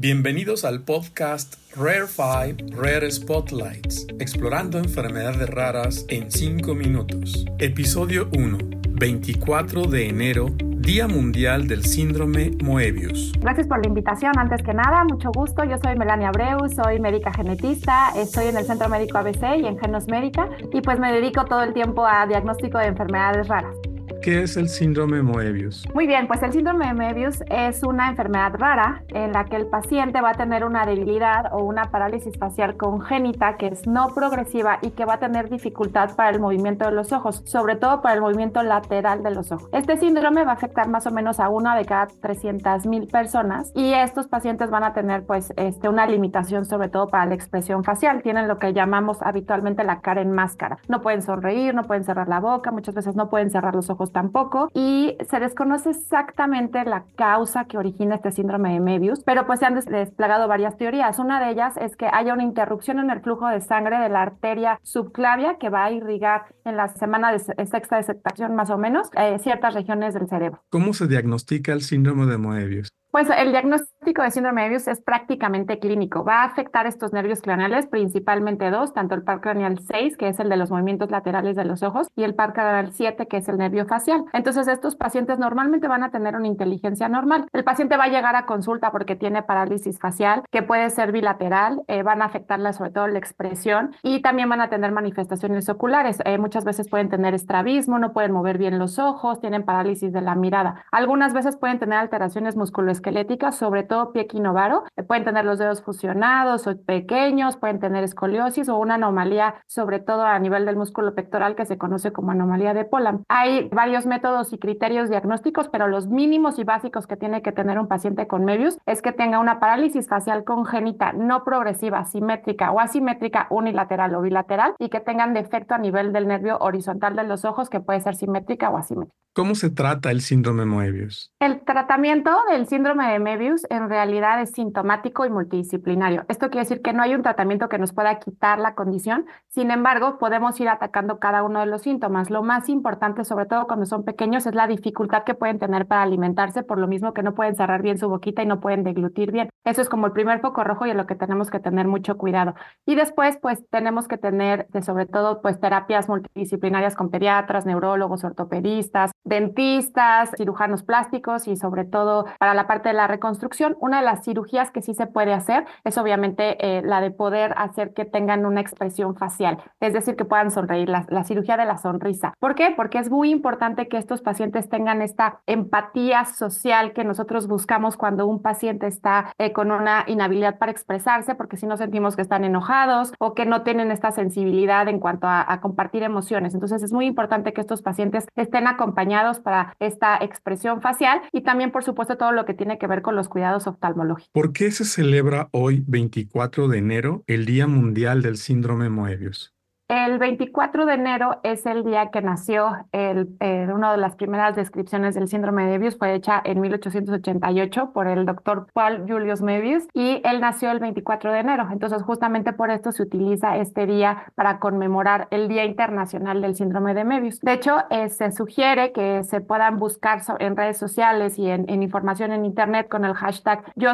Bienvenidos al podcast Rare 5 Rare Spotlights, explorando enfermedades raras en 5 minutos. Episodio 1, 24 de enero, Día Mundial del Síndrome Moebius. Gracias por la invitación. Antes que nada, mucho gusto. Yo soy Melania Abreu, soy médica genetista, estoy en el Centro Médico ABC y en Genos Médica y pues me dedico todo el tiempo a diagnóstico de enfermedades raras. ¿Qué es el síndrome Moebius? Muy bien, pues el síndrome de Moebius es una enfermedad rara en la que el paciente va a tener una debilidad o una parálisis facial congénita que es no progresiva y que va a tener dificultad para el movimiento de los ojos, sobre todo para el movimiento lateral de los ojos. Este síndrome va a afectar más o menos a una de cada 300 mil personas y estos pacientes van a tener pues este, una limitación sobre todo para la expresión facial. Tienen lo que llamamos habitualmente la cara en máscara. No pueden sonreír, no pueden cerrar la boca, muchas veces no pueden cerrar los ojos tampoco y se desconoce exactamente la causa que origina este síndrome de Mebius, pero pues se han desplegado varias teorías. Una de ellas es que haya una interrupción en el flujo de sangre de la arteria subclavia que va a irrigar en la semana de sexta de más o menos eh, ciertas regiones del cerebro. ¿Cómo se diagnostica el síndrome de Moebius? Pues el diagnóstico de síndrome de Moebius es prácticamente clínico. Va a afectar estos nervios craneales, principalmente dos, tanto el par craneal 6, que es el de los movimientos laterales de los ojos, y el par craneal 7, que es el nervio facial. Entonces, estos pacientes normalmente van a tener una inteligencia normal. El paciente va a llegar a consulta porque tiene parálisis facial, que puede ser bilateral, eh, van a afectarle sobre todo la expresión y también van a tener manifestaciones oculares. Eh, muchas veces pueden tener estrabismo, no pueden mover bien los ojos, tienen parálisis de la mirada. Algunas veces pueden tener alteraciones musculoesqueléticas esquelética, sobre todo pie equinovaro. Eh, pueden tener los dedos fusionados o pequeños, pueden tener escoliosis o una anomalía, sobre todo a nivel del músculo pectoral que se conoce como anomalía de Poland. Hay varios métodos y criterios diagnósticos, pero los mínimos y básicos que tiene que tener un paciente con Mebius es que tenga una parálisis facial congénita no progresiva, simétrica o asimétrica unilateral o bilateral y que tengan defecto a nivel del nervio horizontal de los ojos que puede ser simétrica o asimétrica. ¿Cómo se trata el síndrome Moebius? El tratamiento del síndrome de Moebius en realidad es sintomático y multidisciplinario. Esto quiere decir que no hay un tratamiento que nos pueda quitar la condición, sin embargo, podemos ir atacando cada uno de los síntomas. Lo más importante, sobre todo cuando son pequeños, es la dificultad que pueden tener para alimentarse, por lo mismo que no pueden cerrar bien su boquita y no pueden deglutir bien. Eso es como el primer foco rojo y en lo que tenemos que tener mucho cuidado. Y después, pues tenemos que tener, sobre todo, pues terapias multidisciplinarias con pediatras, neurólogos, ortopedistas, dentistas, cirujanos plásticos y sobre todo para la parte de la reconstrucción, una de las cirugías que sí se puede hacer es obviamente eh, la de poder hacer que tengan una expresión facial, es decir, que puedan sonreír, la, cirugía de la sonrisa. ¿Por qué? Porque es muy importante que estos pacientes tengan esta empatía social que nosotros buscamos cuando un paciente está eh, con una inhabilidad para expresarse, porque si no sentimos que están enojados o que no tienen esta sensibilidad en cuanto a, a compartir emociones. Entonces es muy importante que estos pacientes estén acompañados para esta expresión facial y también, por supuesto, todo lo que tiene que ver con los cuidados oftalmológicos. ¿Por qué se celebra hoy, 24 de enero, el Día Mundial del Síndrome Moebius? El 24 de enero es el día que nació el, una de las primeras descripciones del síndrome de Moebius, fue hecha en 1888 por el doctor Paul Julius Moebius y él nació el 24 de enero. Entonces, justamente por esto se utiliza este día para conmemorar el Día Internacional del Síndrome de Moebius. De hecho, eh, se sugiere que se puedan buscar en redes sociales y en, información en Internet con el hashtag Yo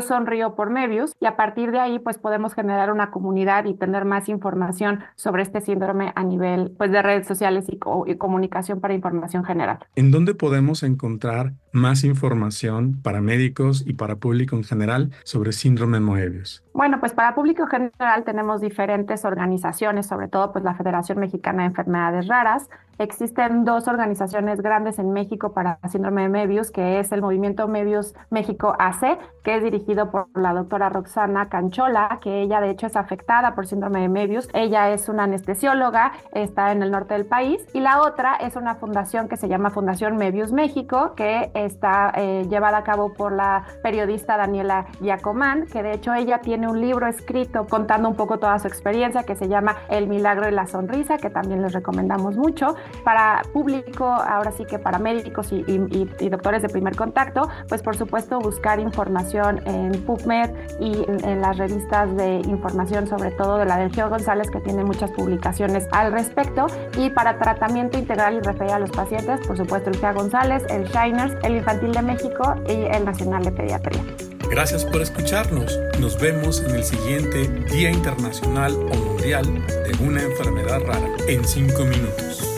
por Moebius y a partir de ahí, pues podemos generar una comunidad y tener más información sobre este síndrome a nivel pues, de redes sociales y, y comunicación para información general. ¿En dónde podemos encontrar más información para médicos y para público en general sobre síndrome Moebius? Bueno, pues para público general tenemos diferentes organizaciones, sobre todo pues la Federación Mexicana de Enfermedades Raras. Existen dos organizaciones grandes en México para síndrome de Mebius, que es el Movimiento Mebius México AC, que es dirigido por la doctora Roxana Canchola, que ella de hecho es afectada por síndrome de Mebius. Ella es una anestesióloga, está en el norte del país. Y la otra es una fundación que se llama Fundación Mebius México, que está eh, llevada a cabo por la periodista Daniela Giacomán, que de hecho ella tiene un libro escrito contando un poco toda su experiencia que se llama El Milagro de la Sonrisa, que también les recomendamos mucho. Para público, ahora sí que para médicos y, doctores de primer contacto, pues por supuesto buscar información en PubMed y en, las revistas de información, sobre todo de la del Geo González, que tiene muchas publicaciones al respecto. Y para tratamiento integral y referir a los pacientes, por supuesto el Geo González, el Shiners, el Infantil de México y el Nacional de Pediatría. Gracias por escucharnos. Nos vemos en el siguiente Día Internacional o Mundial de una enfermedad rara en 5 minutos.